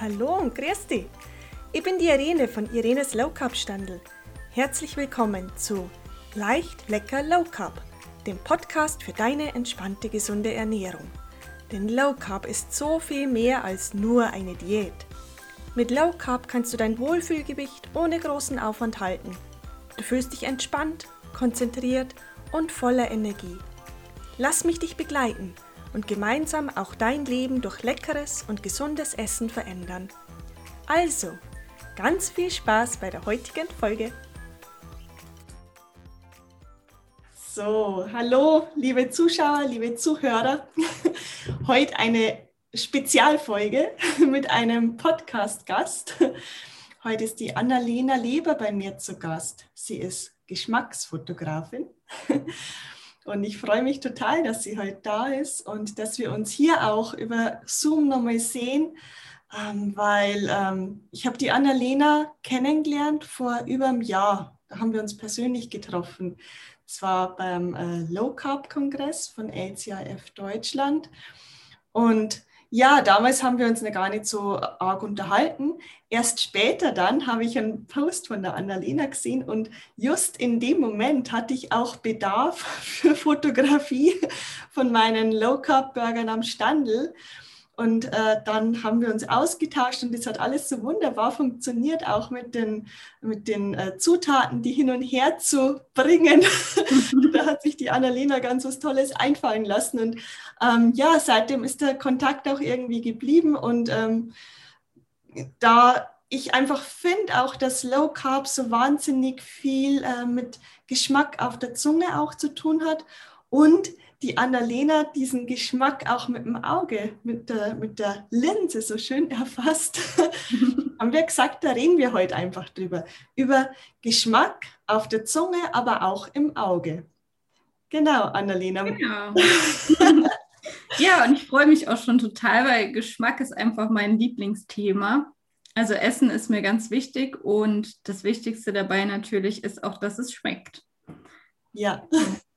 Hallo und grüß dich. Ich bin die Irene von Irenes Low Carb Standel. Herzlich willkommen zu Leicht, lecker Low Carb, dem Podcast für deine entspannte, gesunde Ernährung. Denn Low Carb ist so viel mehr als nur eine Diät. Mit Low Carb kannst du dein Wohlfühlgewicht ohne großen Aufwand halten. Du fühlst dich entspannt, konzentriert und voller Energie. Lass mich dich begleiten – und gemeinsam auch dein Leben durch leckeres und gesundes Essen verändern. Also, ganz viel Spaß bei der heutigen Folge. So, hallo, liebe Zuschauer, liebe Zuhörer. Heute eine Spezialfolge mit einem Podcast-Gast. Heute ist die Annalena Leber bei mir zu Gast. Sie ist Geschmacksfotografin und ich freue mich total, dass sie heute da ist und dass wir uns hier auch über Zoom nochmal sehen, ähm, weil ähm, ich habe die Annalena kennengelernt vor über einem Jahr. Da haben wir uns persönlich getroffen. Es war beim äh, Low Carb Kongress von LCAF Deutschland. Und ja, damals haben wir uns noch gar nicht so arg unterhalten. Erst später dann habe ich einen Post von der Annalena gesehen und just in dem Moment hatte ich auch Bedarf für Fotografie von meinen Low Carb Burgern am Standel. Und äh, dann haben wir uns ausgetauscht und es hat alles so wunderbar funktioniert, auch mit den, mit den äh, Zutaten, die hin und her zu bringen. da hat sich die Annalena ganz was Tolles einfallen lassen. Und ähm, ja, seitdem ist der Kontakt auch irgendwie geblieben. Und ähm, da ich einfach finde auch, dass Low Carb so wahnsinnig viel äh, mit Geschmack auf der Zunge auch zu tun hat und die Annalena diesen Geschmack auch mit dem Auge, mit der, mit der Linse so schön erfasst, haben wir gesagt, da reden wir heute einfach drüber. Über Geschmack auf der Zunge, aber auch im Auge. Genau, Annalena. Genau. ja, und ich freue mich auch schon total, weil Geschmack ist einfach mein Lieblingsthema. Also Essen ist mir ganz wichtig und das Wichtigste dabei natürlich ist auch, dass es schmeckt. Ja,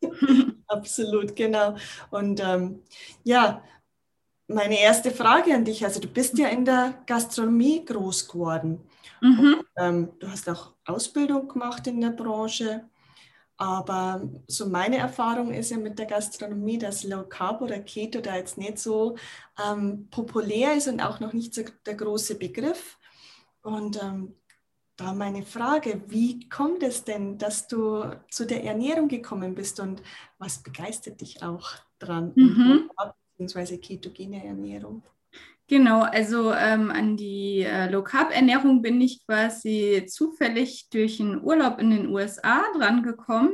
absolut, genau. Und ähm, ja, meine erste Frage an dich, also du bist ja in der Gastronomie groß geworden. Mhm. Und, ähm, du hast auch Ausbildung gemacht in der Branche. Aber so meine Erfahrung ist ja mit der Gastronomie, dass Low Carb oder Keto da jetzt nicht so ähm, populär ist und auch noch nicht so der große Begriff. Und ähm, da meine Frage, wie kommt es denn, dass du zu der Ernährung gekommen bist und was begeistert dich auch dran, mhm. beziehungsweise ketogene Ernährung? Genau, also ähm, an die äh, Low Carb Ernährung bin ich quasi zufällig durch einen Urlaub in den USA dran gekommen.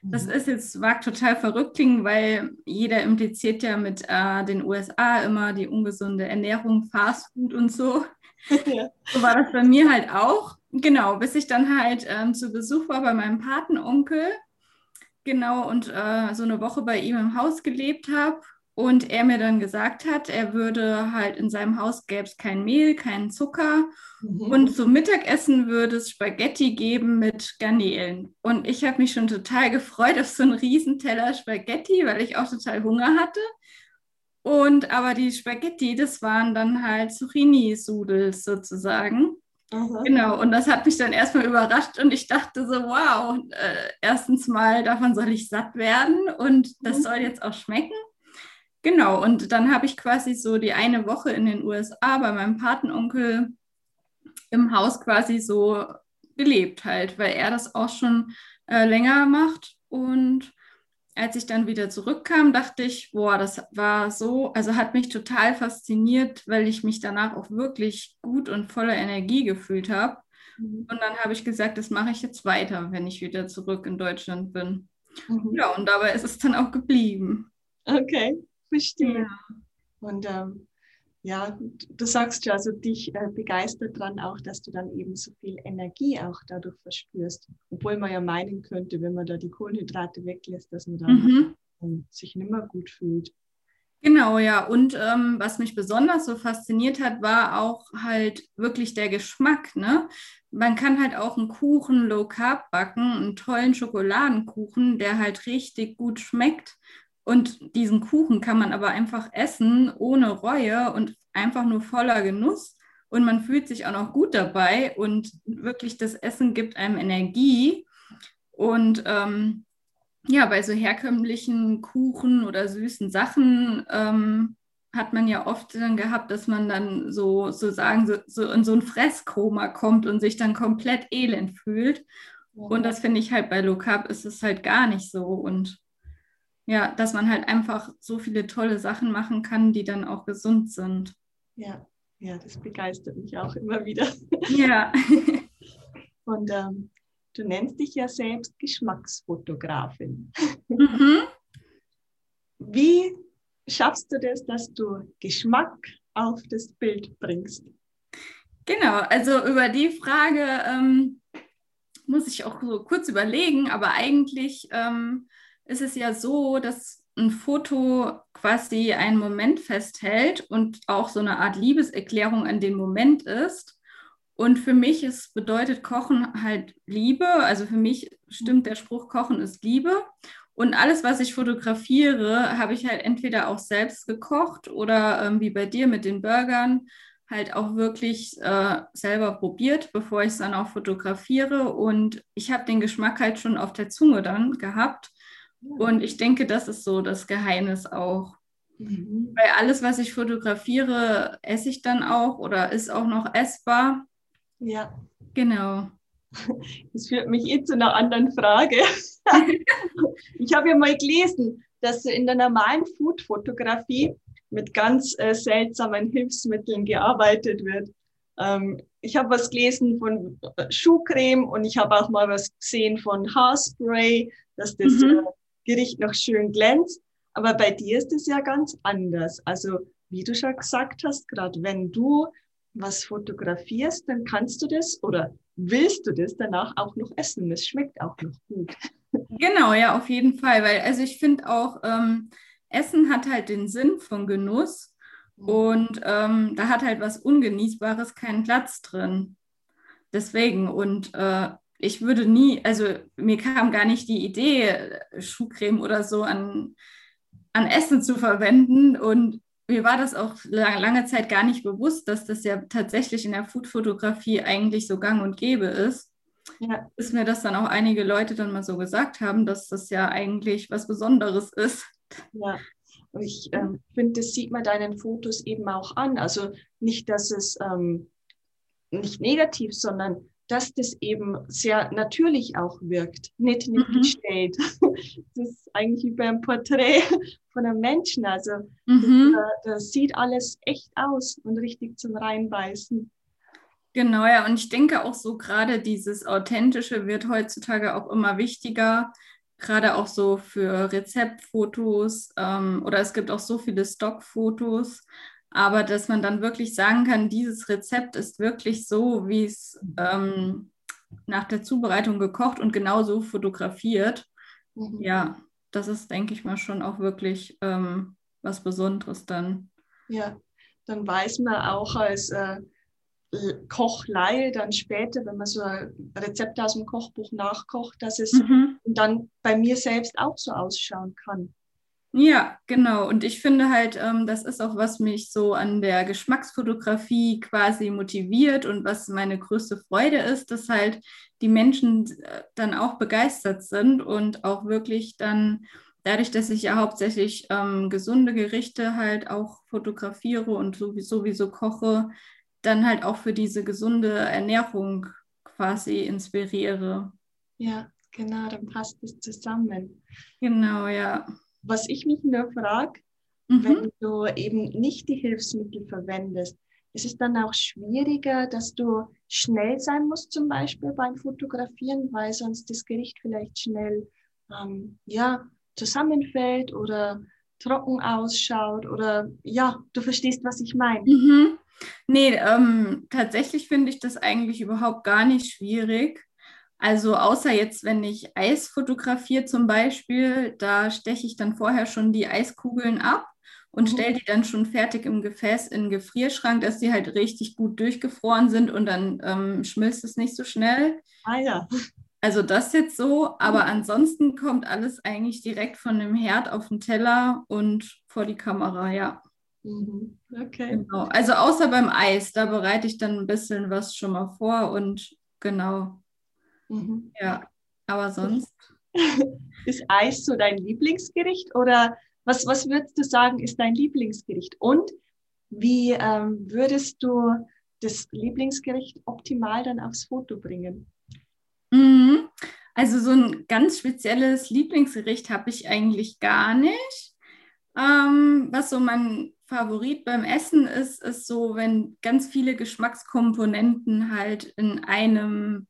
Das mhm. ist jetzt mag total verrückt klingen, weil jeder impliziert ja mit äh, den USA immer die ungesunde Ernährung, Fast Food und so. Ja. So war das bei mir halt auch. Genau, bis ich dann halt ähm, zu Besuch war bei meinem Patenonkel. Genau, und äh, so eine Woche bei ihm im Haus gelebt habe. Und er mir dann gesagt hat, er würde halt in seinem Haus gäbe es kein Mehl, keinen Zucker. Mhm. Und zum Mittagessen würde es Spaghetti geben mit Garnelen. Und ich habe mich schon total gefreut auf so einen Riesenteller Spaghetti, weil ich auch total Hunger hatte. Und aber die Spaghetti, das waren dann halt Zucchini-Sudels sozusagen. Aha. Genau, und das hat mich dann erstmal überrascht und ich dachte so, wow, äh, erstens mal, davon soll ich satt werden und das mhm. soll jetzt auch schmecken. Genau, und dann habe ich quasi so die eine Woche in den USA bei meinem Patenonkel im Haus quasi so gelebt halt, weil er das auch schon äh, länger macht und als ich dann wieder zurückkam, dachte ich, boah, das war so, also hat mich total fasziniert, weil ich mich danach auch wirklich gut und voller Energie gefühlt habe. Mhm. Und dann habe ich gesagt, das mache ich jetzt weiter, wenn ich wieder zurück in Deutschland bin. Mhm. Ja, und dabei ist es dann auch geblieben. Okay, verstehe. Ja. Und ähm, ja, du sagst ja, also dich äh, begeistert dran auch, dass du dann eben so viel Energie auch dadurch verspürst. Obwohl man ja meinen könnte, wenn man da die Kohlenhydrate weglässt, dass man dann mhm. sich nicht mehr gut fühlt. Genau, ja. Und ähm, was mich besonders so fasziniert hat, war auch halt wirklich der Geschmack. Ne? Man kann halt auch einen Kuchen Low Carb backen, einen tollen Schokoladenkuchen, der halt richtig gut schmeckt. Und diesen Kuchen kann man aber einfach essen ohne Reue und einfach nur voller Genuss. und man fühlt sich auch noch gut dabei und wirklich das Essen gibt einem Energie. Und ähm, ja, bei so herkömmlichen Kuchen oder süßen Sachen ähm, hat man ja oft dann gehabt, dass man dann so sozusagen so, so in so ein Fresskoma kommt und sich dann komplett elend fühlt. Und das finde ich halt bei Low Carb ist es halt gar nicht so. Und ja, dass man halt einfach so viele tolle Sachen machen kann, die dann auch gesund sind. Ja, ja, das begeistert mich auch immer wieder. Ja. Und ähm, du nennst dich ja selbst Geschmacksfotografin. Mhm. Wie schaffst du das, dass du Geschmack auf das Bild bringst? Genau, also über die Frage ähm, muss ich auch so kurz überlegen, aber eigentlich ähm, ist es ja so, dass ein Foto quasi einen Moment festhält und auch so eine Art Liebeserklärung an den Moment ist. Und für mich ist, bedeutet Kochen halt Liebe. Also für mich stimmt der Spruch, Kochen ist Liebe. Und alles, was ich fotografiere, habe ich halt entweder auch selbst gekocht oder ähm, wie bei dir mit den Burgern halt auch wirklich äh, selber probiert, bevor ich es dann auch fotografiere. Und ich habe den Geschmack halt schon auf der Zunge dann gehabt. Und ich denke, das ist so das Geheimnis auch. Mhm. Weil alles, was ich fotografiere, esse ich dann auch oder ist auch noch essbar. Ja. Genau. Das führt mich eh zu einer anderen Frage. ich habe ja mal gelesen, dass in der normalen Food-Fotografie mit ganz äh, seltsamen Hilfsmitteln gearbeitet wird. Ähm, ich habe was gelesen von äh, Schuhcreme und ich habe auch mal was gesehen von Haarspray, dass das mhm. äh, Gericht noch schön glänzt. Aber bei dir ist es ja ganz anders. Also wie du schon gesagt hast, gerade wenn du was fotografierst, dann kannst du das oder willst du das danach auch noch essen. Es schmeckt auch noch gut. Genau, ja, auf jeden Fall. Weil also ich finde auch, ähm, Essen hat halt den Sinn von Genuss mhm. und ähm, da hat halt was Ungenießbares keinen Platz drin. Deswegen und äh, ich würde nie, also mir kam gar nicht die Idee, Schuhcreme oder so an, an Essen zu verwenden. Und mir war das auch lange, lange Zeit gar nicht bewusst, dass das ja tatsächlich in der Foodfotografie eigentlich so gang und gäbe ist. Ja. Bis mir das dann auch einige Leute dann mal so gesagt haben, dass das ja eigentlich was Besonderes ist. Ja, und ich ähm, finde, das sieht man deinen Fotos eben auch an. Also nicht, dass es ähm, nicht negativ, sondern dass das eben sehr natürlich auch wirkt, nicht, nicht mhm. gestellt. Das ist eigentlich wie beim Porträt von einem Menschen. Also mhm. das, äh, das sieht alles echt aus und richtig zum Reinbeißen. Genau, ja, und ich denke auch so gerade dieses Authentische wird heutzutage auch immer wichtiger, gerade auch so für Rezeptfotos ähm, oder es gibt auch so viele Stockfotos, aber dass man dann wirklich sagen kann, dieses Rezept ist wirklich so, wie es ähm, nach der Zubereitung gekocht und genauso fotografiert. Mhm. Ja, das ist, denke ich mal, schon auch wirklich ähm, was Besonderes dann. Ja, dann weiß man auch als äh, Kochleihe dann später, wenn man so ein Rezept aus dem Kochbuch nachkocht, dass es mhm. dann bei mir selbst auch so ausschauen kann. Ja, genau. Und ich finde halt, ähm, das ist auch, was mich so an der Geschmacksfotografie quasi motiviert und was meine größte Freude ist, dass halt die Menschen äh, dann auch begeistert sind und auch wirklich dann dadurch, dass ich ja hauptsächlich ähm, gesunde Gerichte halt auch fotografiere und sowieso, sowieso koche, dann halt auch für diese gesunde Ernährung quasi inspiriere. Ja, genau, dann passt es zusammen. Genau, ja. Was ich mich nur frage, mhm. wenn du eben nicht die Hilfsmittel verwendest, ist es dann auch schwieriger, dass du schnell sein musst, zum Beispiel beim Fotografieren, weil sonst das Gericht vielleicht schnell ähm, ja, zusammenfällt oder trocken ausschaut oder ja, du verstehst, was ich meine. Mhm. Nee, ähm, tatsächlich finde ich das eigentlich überhaupt gar nicht schwierig. Also außer jetzt, wenn ich Eis fotografiere zum Beispiel, da steche ich dann vorher schon die Eiskugeln ab und mhm. stelle die dann schon fertig im Gefäß in den Gefrierschrank, dass die halt richtig gut durchgefroren sind und dann ähm, schmilzt es nicht so schnell. Ah ja. Also das jetzt so, aber ansonsten kommt alles eigentlich direkt von dem Herd auf den Teller und vor die Kamera, ja. Mhm. Okay. Genau. Also außer beim Eis, da bereite ich dann ein bisschen was schon mal vor und genau. Mhm. Ja, aber sonst. Ist Eis so dein Lieblingsgericht oder was, was würdest du sagen, ist dein Lieblingsgericht? Und wie ähm, würdest du das Lieblingsgericht optimal dann aufs Foto bringen? Mhm. Also so ein ganz spezielles Lieblingsgericht habe ich eigentlich gar nicht. Ähm, was so mein Favorit beim Essen ist, ist so, wenn ganz viele Geschmackskomponenten halt in einem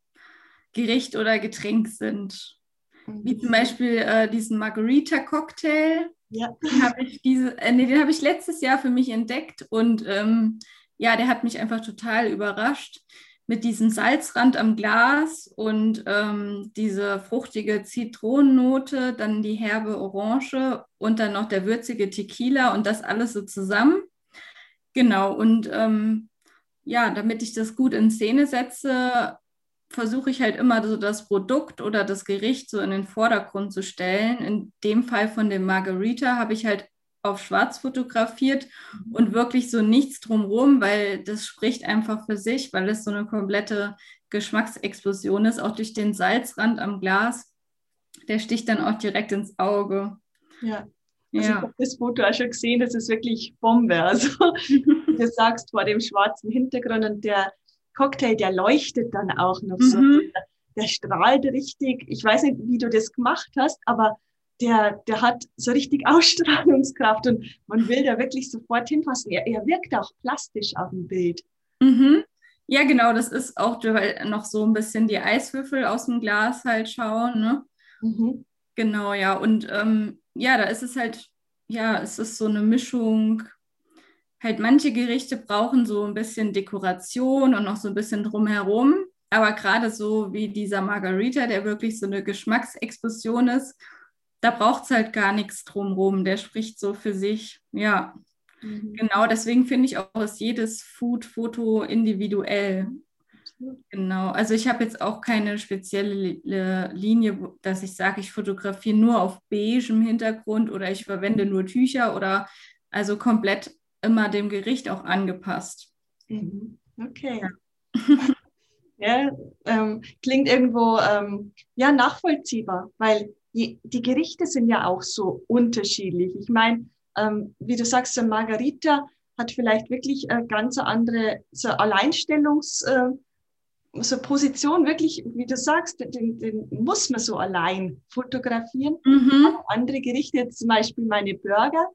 Gericht oder Getränk sind. Wie zum mhm. Beispiel äh, diesen Margarita-Cocktail. Ja. Den habe ich, äh, nee, hab ich letztes Jahr für mich entdeckt und ähm, ja, der hat mich einfach total überrascht mit diesem Salzrand am Glas und ähm, diese fruchtige Zitronennote, dann die herbe Orange und dann noch der würzige Tequila und das alles so zusammen. Genau, und ähm, ja, damit ich das gut in Szene setze, versuche ich halt immer so das Produkt oder das Gericht so in den Vordergrund zu stellen. In dem Fall von dem Margarita habe ich halt auf schwarz fotografiert mhm. und wirklich so nichts drumherum, weil das spricht einfach für sich, weil es so eine komplette Geschmacksexplosion ist, auch durch den Salzrand am Glas. Der sticht dann auch direkt ins Auge. Ja. Also ja. ich habe das Foto auch schon gesehen, das ist wirklich Bombe. Also du sagst vor dem schwarzen Hintergrund und der Cocktail, der leuchtet dann auch noch mhm. so. Der, der strahlt richtig. Ich weiß nicht, wie du das gemacht hast, aber der, der hat so richtig Ausstrahlungskraft und man will da wirklich sofort hinpassen. Er, er wirkt auch plastisch auf dem Bild. Mhm. Ja, genau, das ist auch, weil noch so ein bisschen die Eiswürfel aus dem Glas halt schauen. Ne? Mhm. Genau, ja. Und ähm, ja, da ist es halt, ja, es ist so eine Mischung. Halt, manche Gerichte brauchen so ein bisschen Dekoration und noch so ein bisschen drumherum. Aber gerade so wie dieser Margarita, der wirklich so eine Geschmacksexplosion ist, da braucht es halt gar nichts drumherum. Der spricht so für sich. Ja, mhm. genau. Deswegen finde ich auch, ist jedes Food-Foto individuell. Genau. Also ich habe jetzt auch keine spezielle Linie, dass ich sage, ich fotografiere nur auf beigem Hintergrund oder ich verwende nur Tücher oder also komplett immer dem Gericht auch angepasst. Mhm. Okay. Ja. ja ähm, klingt irgendwo ähm, ja nachvollziehbar, weil die, die Gerichte sind ja auch so unterschiedlich. Ich meine, ähm, wie du sagst, Margarita hat vielleicht wirklich eine ganz andere so Alleinstellungs, äh, so Position, wirklich, wie du sagst, den, den muss man so allein fotografieren. Mhm. Andere Gerichte, zum Beispiel meine Burger,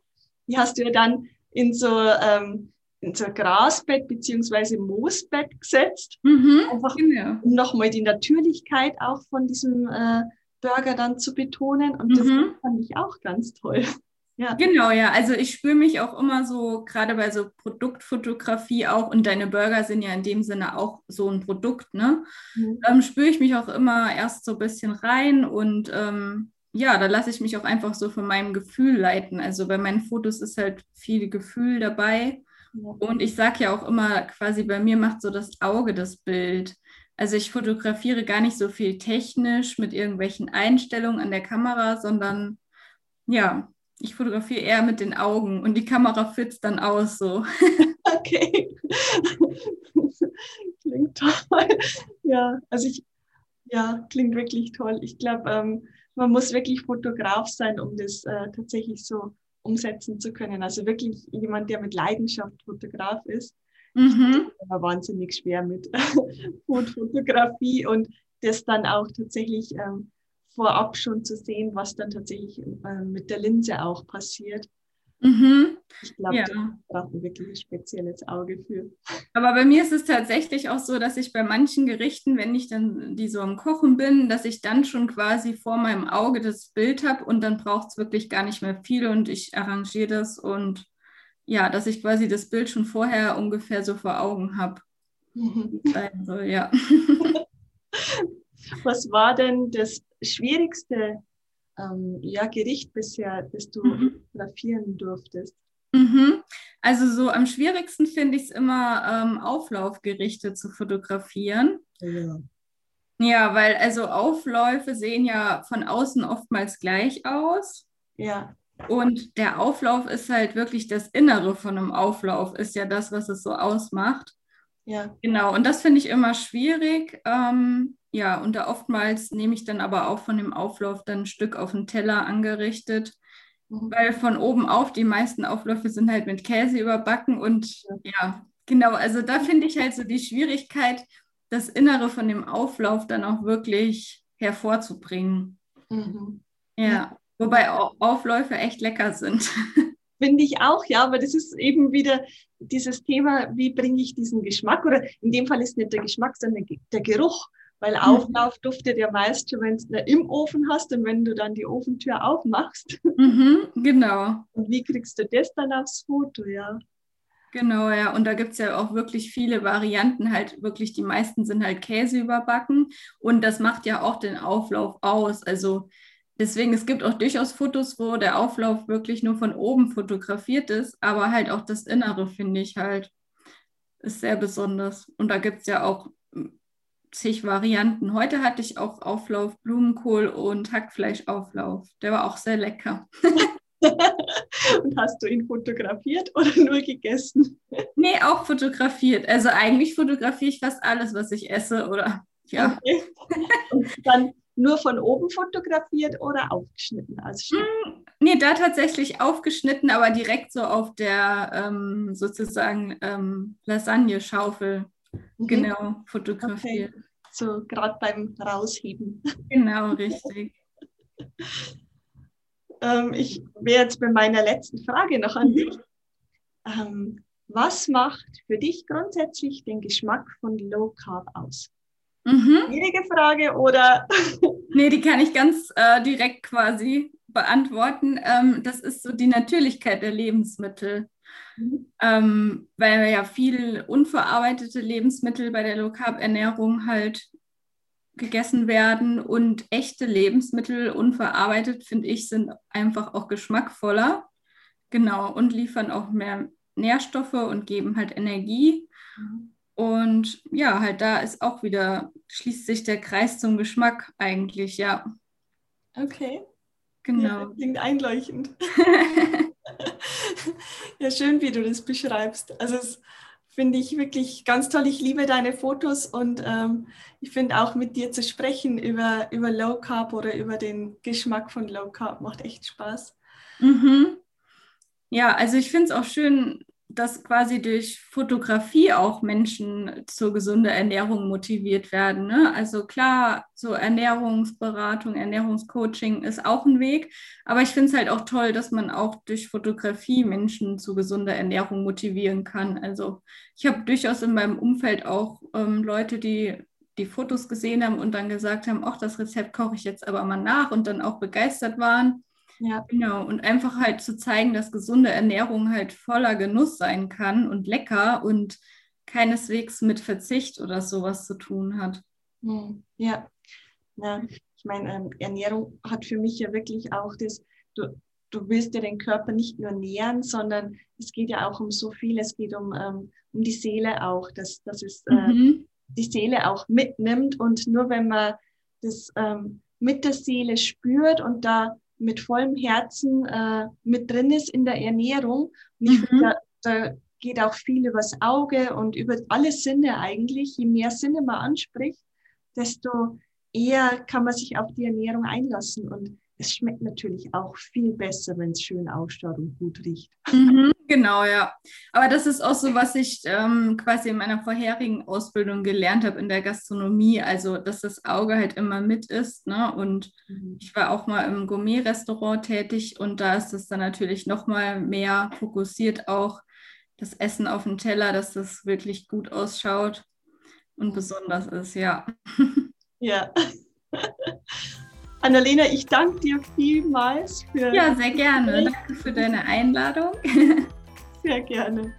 die hast du ja dann in so, ähm, in so ein Grasbett beziehungsweise Moosbett gesetzt. Mhm, Einfach genau. um nochmal die Natürlichkeit auch von diesem äh, Burger dann zu betonen. Und das mhm. fand ich auch ganz toll. Ja. Genau, ja. Also ich spüre mich auch immer so, gerade bei so Produktfotografie auch, und deine Burger sind ja in dem Sinne auch so ein Produkt, ne? Mhm. Ähm, spüre ich mich auch immer erst so ein bisschen rein und ähm, ja, da lasse ich mich auch einfach so von meinem Gefühl leiten. Also bei meinen Fotos ist halt viel Gefühl dabei. Und ich sage ja auch immer, quasi bei mir macht so das Auge das Bild. Also ich fotografiere gar nicht so viel technisch mit irgendwelchen Einstellungen an der Kamera, sondern ja, ich fotografiere eher mit den Augen und die Kamera führt dann aus so. Okay. klingt toll. Ja, also ich, ja, klingt wirklich toll. Ich glaube, ähm, man muss wirklich Fotograf sein, um das äh, tatsächlich so umsetzen zu können. Also wirklich jemand, der mit Leidenschaft Fotograf ist. Mhm. war wahnsinnig schwer mit Foodfotografie und das dann auch tatsächlich ähm, vorab schon zu sehen, was dann tatsächlich äh, mit der Linse auch passiert. Mhm. Ich glaube, ja. da braucht man wirklich ein spezielles Auge für. Aber bei mir ist es tatsächlich auch so, dass ich bei manchen Gerichten, wenn ich dann die so am Kochen bin, dass ich dann schon quasi vor meinem Auge das Bild habe und dann braucht es wirklich gar nicht mehr viel und ich arrangiere das und ja, dass ich quasi das Bild schon vorher ungefähr so vor Augen habe. Mhm. Also, ja. Was war denn das schwierigste ähm, ja, Gericht bisher, das du mhm. fotografieren durftest? Mhm. Also so am schwierigsten finde ich es immer, ähm, Auflaufgerichte zu fotografieren. Ja. Ja, weil also Aufläufe sehen ja von außen oftmals gleich aus. Ja. Und der Auflauf ist halt wirklich das Innere von einem Auflauf, ist ja das, was es so ausmacht. Ja. Genau, und das finde ich immer schwierig. Ähm, ja, und da oftmals nehme ich dann aber auch von dem Auflauf dann ein Stück auf den Teller angerichtet, mhm. weil von oben auf die meisten Aufläufe sind halt mit Käse überbacken und ja, ja genau, also da finde ich halt so die Schwierigkeit, das Innere von dem Auflauf dann auch wirklich hervorzubringen. Mhm. Ja. ja. Wobei Aufläufe echt lecker sind. Finde ich auch, ja, aber das ist eben wieder dieses Thema, wie bringe ich diesen Geschmack? Oder in dem Fall ist nicht der Geschmack, sondern der Geruch. Weil. Auflauf duftet ja meist schon, wenn du es im Ofen hast und wenn du dann die Ofentür aufmachst. Mhm, genau. Und wie kriegst du das dann aufs Foto, ja? Genau, ja. Und da gibt es ja auch wirklich viele Varianten, halt wirklich, die meisten sind halt Käse überbacken. Und das macht ja auch den Auflauf aus. Also deswegen, es gibt auch durchaus Fotos, wo der Auflauf wirklich nur von oben fotografiert ist, aber halt auch das Innere, finde ich halt, ist sehr besonders. Und da gibt es ja auch zig Varianten. Heute hatte ich auch Auflauf Blumenkohl und Hackfleischauflauf. Der war auch sehr lecker. und hast du ihn fotografiert oder nur gegessen? Nee, auch fotografiert. Also eigentlich fotografiere ich fast alles, was ich esse oder ja. Okay. Und dann nur von oben fotografiert oder aufgeschnitten? Also mm, nee, da tatsächlich aufgeschnitten, aber direkt so auf der ähm, sozusagen ähm, Lasagne-Schaufel mhm. genau fotografiert. Okay. So gerade beim Rausheben. Genau, richtig. ähm, ich wäre jetzt bei meiner letzten Frage noch an mhm. dich. Ähm, was macht für dich grundsätzlich den Geschmack von Low Carb aus? Mhm. Schwierige Frage oder? nee, die kann ich ganz äh, direkt quasi beantworten. Ähm, das ist so die Natürlichkeit der Lebensmittel. Mhm. Ähm, weil ja viel unverarbeitete Lebensmittel bei der Low Carb Ernährung halt gegessen werden und echte Lebensmittel unverarbeitet, finde ich, sind einfach auch geschmackvoller. Genau, und liefern auch mehr Nährstoffe und geben halt Energie. Mhm. Und ja, halt da ist auch wieder, schließt sich der Kreis zum Geschmack eigentlich, ja. Okay. Genau. Ja, klingt einleuchtend. ja, schön, wie du das beschreibst. Also es finde ich wirklich ganz toll. Ich liebe deine Fotos und ähm, ich finde auch mit dir zu sprechen über, über Low Carb oder über den Geschmack von Low Carb macht echt Spaß. Mhm. Ja, also ich finde es auch schön, dass quasi durch Fotografie auch Menschen zur gesunden Ernährung motiviert werden. Ne? Also klar, so Ernährungsberatung, Ernährungscoaching ist auch ein Weg, aber ich finde es halt auch toll, dass man auch durch Fotografie Menschen zu gesunder Ernährung motivieren kann. Also ich habe durchaus in meinem Umfeld auch ähm, Leute, die die Fotos gesehen haben und dann gesagt haben, ach, das Rezept koche ich jetzt aber mal nach und dann auch begeistert waren. Ja. Genau. Und einfach halt zu zeigen, dass gesunde Ernährung halt voller Genuss sein kann und lecker und keineswegs mit Verzicht oder sowas zu tun hat. Hm, ja, ja. ich meine, ähm, Ernährung hat für mich ja wirklich auch das, du, du willst ja den Körper nicht nur nähren, sondern es geht ja auch um so viel. Es geht um, ähm, um die Seele auch, dass, dass es äh, mhm. die Seele auch mitnimmt. Und nur wenn man das ähm, mit der Seele spürt und da mit vollem Herzen äh, mit drin ist in der Ernährung. Und ich mhm. finde, da, da geht auch viel übers Auge und über alle Sinne eigentlich. Je mehr Sinne man anspricht, desto eher kann man sich auf die Ernährung einlassen. Und es schmeckt natürlich auch viel besser, wenn es schön ausschaut und gut riecht. Mhm, genau, ja. Aber das ist auch so, was ich ähm, quasi in meiner vorherigen Ausbildung gelernt habe in der Gastronomie. Also, dass das Auge halt immer mit ist. Ne? Und mhm. ich war auch mal im Gourmet-Restaurant tätig und da ist es dann natürlich nochmal mehr fokussiert auch das Essen auf dem Teller, dass das wirklich gut ausschaut und besonders ist, ja. Ja. Annalena, ich danke dir vielmals für. Ja, sehr gerne. Danke für deine Einladung. Sehr gerne.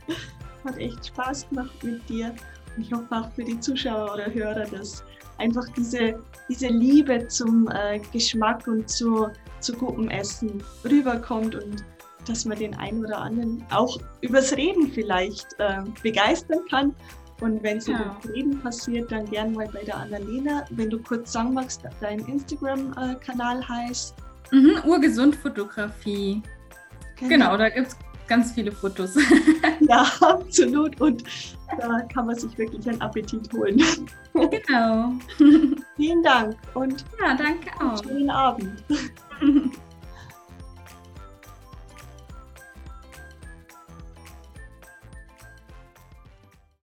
Hat echt Spaß gemacht mit dir. Und ich hoffe auch für die Zuschauer oder Hörer, dass einfach diese, diese Liebe zum äh, Geschmack und zu, zu gutem Essen rüberkommt und dass man den einen oder anderen auch übers Reden vielleicht äh, begeistern kann und wenn es ja. über Reden passiert, dann gern mal bei der Annalena. Wenn du kurz sagen magst, dein Instagram-Kanal heißt. Mhm, Urgesund Fotografie. Genau, genau da gibt es ganz viele Fotos. ja, absolut. Und da kann man sich wirklich einen Appetit holen. Genau. Vielen Dank und ja, danke auch. Schönen Abend.